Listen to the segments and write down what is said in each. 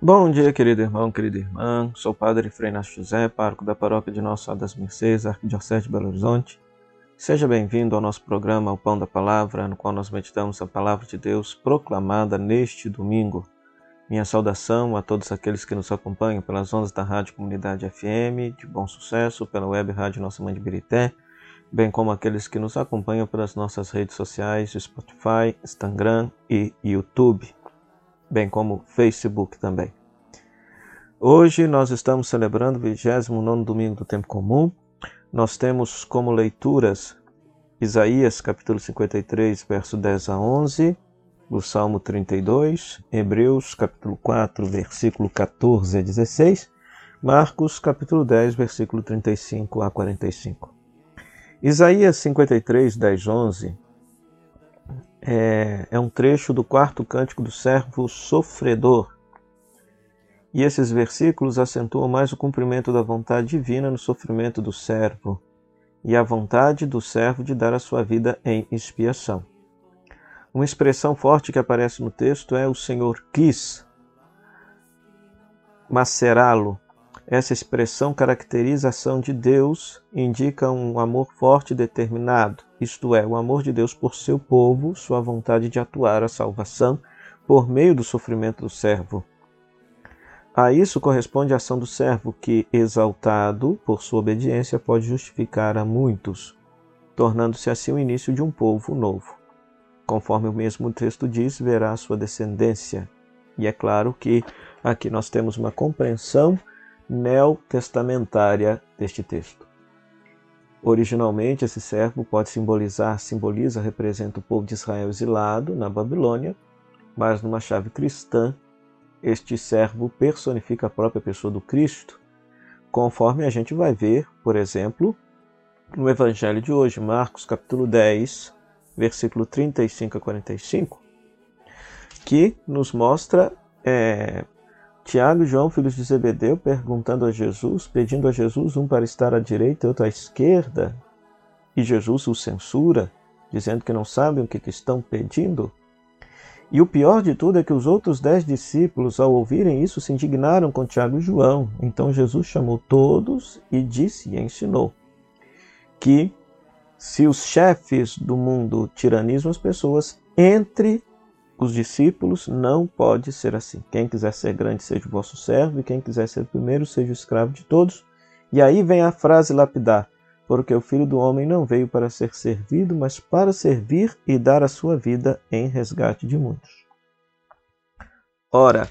Bom dia, querido irmão, querida irmã. Sou o Padre Frei Inácio José, pároco da paróquia de Nossa Senhora das Mercês, Arquidiocese de Belo Horizonte. Seja bem-vindo ao nosso programa O Pão da Palavra, no qual nós meditamos a Palavra de Deus proclamada neste domingo. Minha saudação a todos aqueles que nos acompanham pelas ondas da Rádio Comunidade FM, de bom sucesso, pela web Rádio Nossa Mãe de Birité, bem como aqueles que nos acompanham pelas nossas redes sociais, Spotify, Instagram e YouTube bem como Facebook também. Hoje nós estamos celebrando o 29 domingo do tempo comum. Nós temos como leituras Isaías capítulo 53, verso 10 a 11, o Salmo 32, Hebreus capítulo 4, versículo 14 a 16, Marcos capítulo 10, versículo 35 a 45. Isaías 53, 10, 11 é, é um trecho do quarto cântico do servo sofredor. E esses versículos acentuam mais o cumprimento da vontade divina no sofrimento do servo e a vontade do servo de dar a sua vida em expiação. Uma expressão forte que aparece no texto é o Senhor quis macerá-lo essa expressão caracteriza a ação de Deus indica um amor forte e determinado, isto é, o amor de Deus por seu povo, sua vontade de atuar a salvação por meio do sofrimento do servo. A isso corresponde a ação do servo, que, exaltado por sua obediência, pode justificar a muitos, tornando-se assim o início de um povo novo. Conforme o mesmo texto diz, verá sua descendência. E é claro que aqui nós temos uma compreensão neotestamentária deste texto. Originalmente, esse servo pode simbolizar, simboliza, representa o povo de Israel exilado na Babilônia, mas numa chave cristã, este servo personifica a própria pessoa do Cristo, conforme a gente vai ver, por exemplo, no Evangelho de hoje, Marcos capítulo 10, versículo 35 a 45, que nos mostra é, Tiago e João, filhos de Zebedeu, perguntando a Jesus, pedindo a Jesus um para estar à direita e outro à esquerda, e Jesus os censura, dizendo que não sabem o que estão pedindo. E o pior de tudo é que os outros dez discípulos, ao ouvirem isso, se indignaram com Tiago e João. Então Jesus chamou todos e disse e ensinou que se os chefes do mundo tiranizam as pessoas, entre os discípulos não pode ser assim. Quem quiser ser grande, seja o vosso servo, e quem quiser ser primeiro, seja o escravo de todos. E aí vem a frase lapidar: porque o filho do homem não veio para ser servido, mas para servir e dar a sua vida em resgate de muitos. Ora,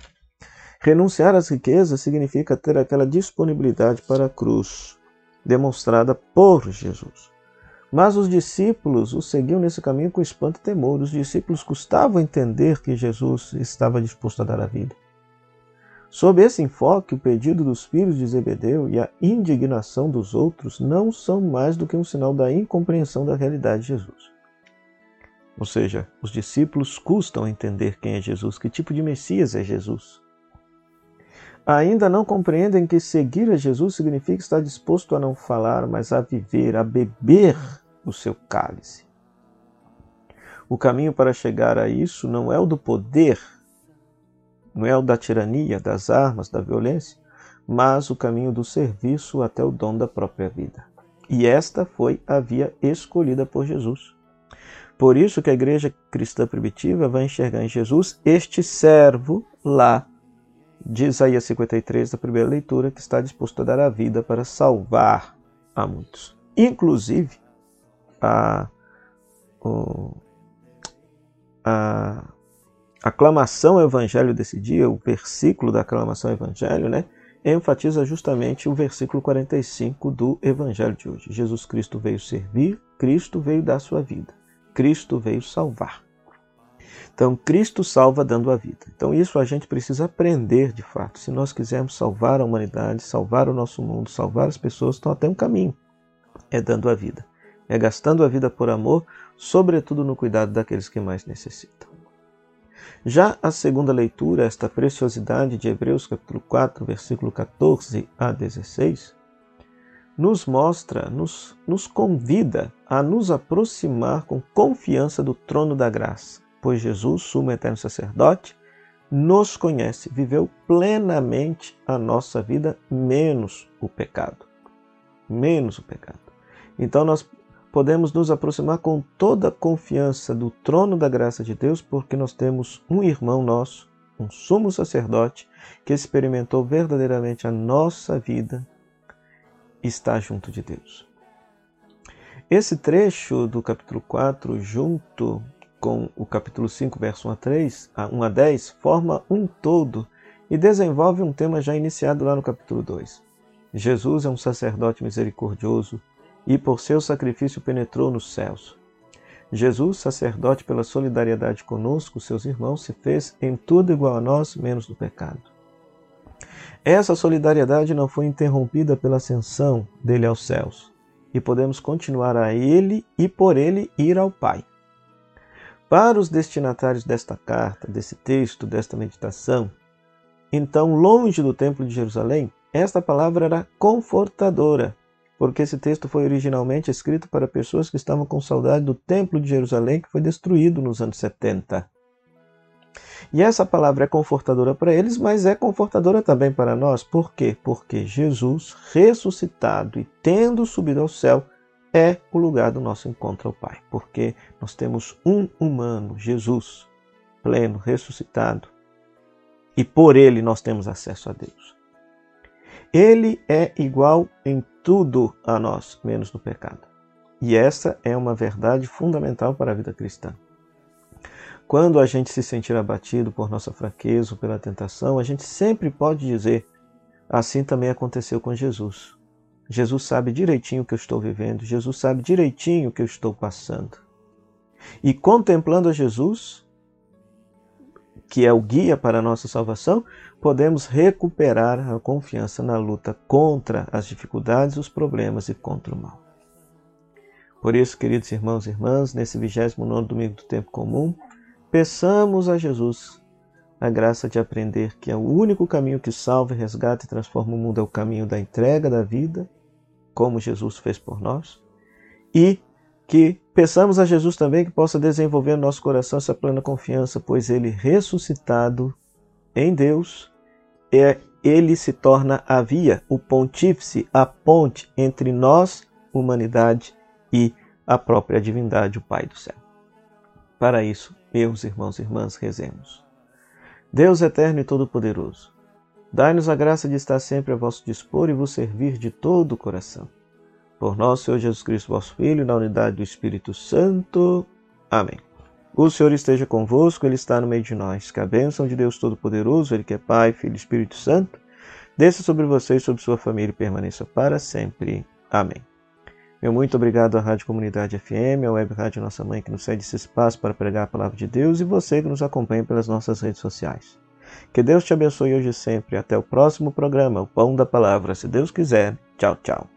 renunciar às riquezas significa ter aquela disponibilidade para a cruz, demonstrada por Jesus. Mas os discípulos o seguiam nesse caminho com espanto e temor. Os discípulos custavam entender que Jesus estava disposto a dar a vida. Sob esse enfoque, o pedido dos filhos de Zebedeu e a indignação dos outros não são mais do que um sinal da incompreensão da realidade de Jesus. Ou seja, os discípulos custam entender quem é Jesus, que tipo de Messias é Jesus. Ainda não compreendem que seguir a Jesus significa estar disposto a não falar, mas a viver, a beber o seu cálice. O caminho para chegar a isso não é o do poder, não é o da tirania, das armas, da violência, mas o caminho do serviço até o dom da própria vida. E esta foi a via escolhida por Jesus. Por isso que a igreja cristã primitiva vai enxergar em Jesus este servo lá de Isaías 53, da primeira leitura, que está disposto a dar a vida para salvar a muitos. Inclusive, a, a aclamação ao evangelho desse dia, o versículo da aclamação ao evangelho, né, enfatiza justamente o versículo 45 do evangelho de hoje. Jesus Cristo veio servir, Cristo veio dar sua vida, Cristo veio salvar. Então, Cristo salva dando a vida. Então, isso a gente precisa aprender de fato. Se nós quisermos salvar a humanidade, salvar o nosso mundo, salvar as pessoas, então até um caminho é dando a vida é gastando a vida por amor, sobretudo no cuidado daqueles que mais necessitam. Já a segunda leitura, esta preciosidade de Hebreus capítulo 4, versículo 14 a 16, nos mostra, nos, nos convida a nos aproximar com confiança do trono da graça, pois Jesus, sumo eterno sacerdote, nos conhece, viveu plenamente a nossa vida, menos o pecado. Menos o pecado. Então nós podemos nos aproximar com toda a confiança do trono da graça de Deus, porque nós temos um irmão nosso, um sumo sacerdote, que experimentou verdadeiramente a nossa vida está junto de Deus. Esse trecho do capítulo 4, junto com o capítulo 5, verso 1 a 3, 1 a 10, forma um todo e desenvolve um tema já iniciado lá no capítulo 2. Jesus é um sacerdote misericordioso e por seu sacrifício penetrou nos céus. Jesus, sacerdote pela solidariedade conosco, seus irmãos, se fez em tudo igual a nós, menos no pecado. Essa solidariedade não foi interrompida pela ascensão dele aos céus, e podemos continuar a ele e por ele ir ao Pai. Para os destinatários desta carta, desse texto, desta meditação, então, longe do Templo de Jerusalém, esta palavra era confortadora, porque esse texto foi originalmente escrito para pessoas que estavam com saudade do Templo de Jerusalém, que foi destruído nos anos 70. E essa palavra é confortadora para eles, mas é confortadora também para nós. Por quê? Porque Jesus, ressuscitado e tendo subido ao céu, é o lugar do nosso encontro ao Pai. Porque nós temos um humano, Jesus, pleno, ressuscitado, e por ele nós temos acesso a Deus. Ele é igual em tudo a nós, menos no pecado. E essa é uma verdade fundamental para a vida cristã. Quando a gente se sentir abatido por nossa fraqueza ou pela tentação, a gente sempre pode dizer: assim também aconteceu com Jesus. Jesus sabe direitinho o que eu estou vivendo, Jesus sabe direitinho o que eu estou passando. E contemplando a Jesus, que é o guia para a nossa salvação, podemos recuperar a confiança na luta contra as dificuldades, os problemas e contra o mal. Por isso, queridos irmãos e irmãs, nesse 29 domingo do tempo comum, peçamos a Jesus a graça de aprender que é o único caminho que salva, resgata e transforma o mundo é o caminho da entrega da vida, como Jesus fez por nós, e que peçamos a Jesus também que possa desenvolver no nosso coração essa plena confiança, pois ele ressuscitado em Deus, é, ele se torna a via, o pontífice, a ponte entre nós, humanidade, e a própria divindade, o Pai do céu. Para isso, meus irmãos e irmãs, rezemos. Deus eterno e todo-poderoso, dai-nos a graça de estar sempre a vosso dispor e vos servir de todo o coração por nosso Senhor Jesus Cristo, vosso Filho, na unidade do Espírito Santo. Amém. O Senhor esteja convosco, Ele está no meio de nós. Que a bênção de Deus Todo-Poderoso, Ele que é Pai, Filho e Espírito Santo, desça sobre vocês e sobre sua família e permaneça para sempre. Amém. Meu muito obrigado à Rádio Comunidade FM, à Web Rádio Nossa Mãe, que nos cede esse espaço para pregar a palavra de Deus, e você que nos acompanha pelas nossas redes sociais. Que Deus te abençoe hoje e sempre. Até o próximo programa, o Pão da Palavra. Se Deus quiser. Tchau, tchau.